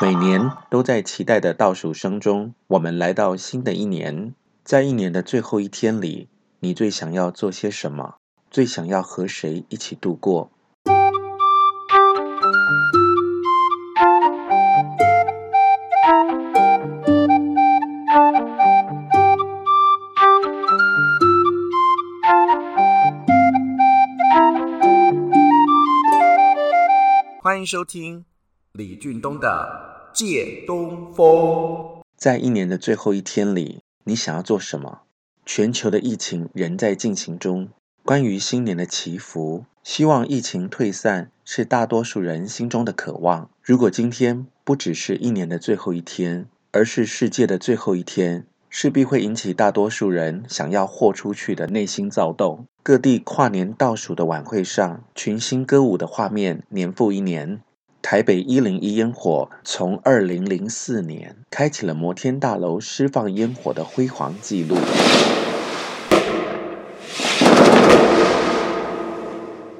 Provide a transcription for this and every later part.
每年都在期待的倒数声中，我们来到新的一年。在一年的最后一天里，你最想要做些什么？最想要和谁一起度过？欢迎收听李俊东的《借东风》。在一年的最后一天里，你想要做什么？全球的疫情仍在进行中。关于新年的祈福，希望疫情退散，是大多数人心中的渴望。如果今天不只是一年的最后一天，而是世界的最后一天，势必会引起大多数人想要豁出去的内心躁动。各地跨年倒数的晚会上，群星歌舞的画面年复一年。台北一零一烟火从二零零四年开启了摩天大楼释放烟火的辉煌纪录。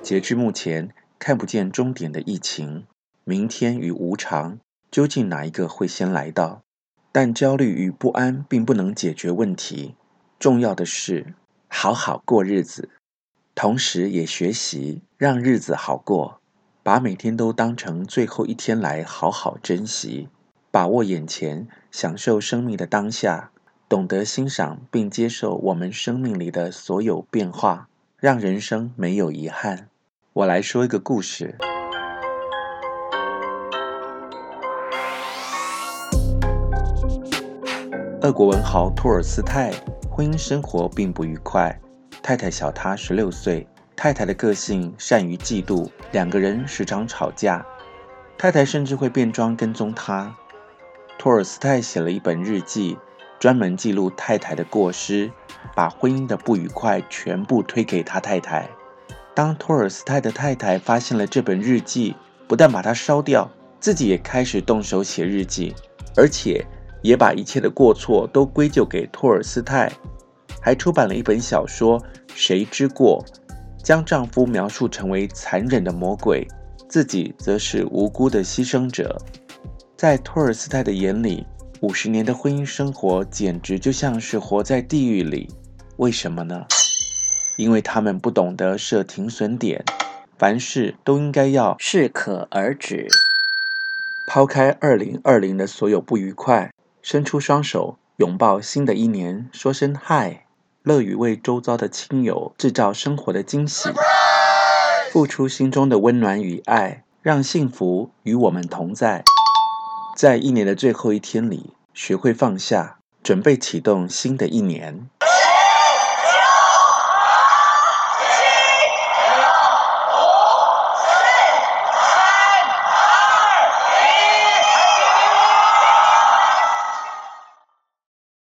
截至目前，看不见终点的疫情，明天与无常，究竟哪一个会先来到？但焦虑与不安并不能解决问题，重要的是好好过日子。同时也学习让日子好过，把每天都当成最后一天来好好珍惜，把握眼前，享受生命的当下，懂得欣赏并接受我们生命里的所有变化，让人生没有遗憾。我来说一个故事。俄国文豪托尔斯泰婚姻生活并不愉快。太太小他十六岁，太太的个性善于嫉妒，两个人时常吵架。太太甚至会变装跟踪他。托尔斯泰写了一本日记，专门记录太太的过失，把婚姻的不愉快全部推给他太太。当托尔斯泰的太太发现了这本日记，不但把它烧掉，自己也开始动手写日记，而且也把一切的过错都归咎给托尔斯泰。还出版了一本小说《谁之过》，将丈夫描述成为残忍的魔鬼，自己则是无辜的牺牲者。在托尔斯泰的眼里，五十年的婚姻生活简直就像是活在地狱里。为什么呢？因为他们不懂得设停损点，凡事都应该要适可而止。抛开二零二零的所有不愉快，伸出双手拥抱新的一年，说声嗨。乐于为周遭的亲友制造生活的惊喜，付出心中的温暖与爱，让幸福与我们同在。在一年的最后一天里，学会放下，准备启动新的一年。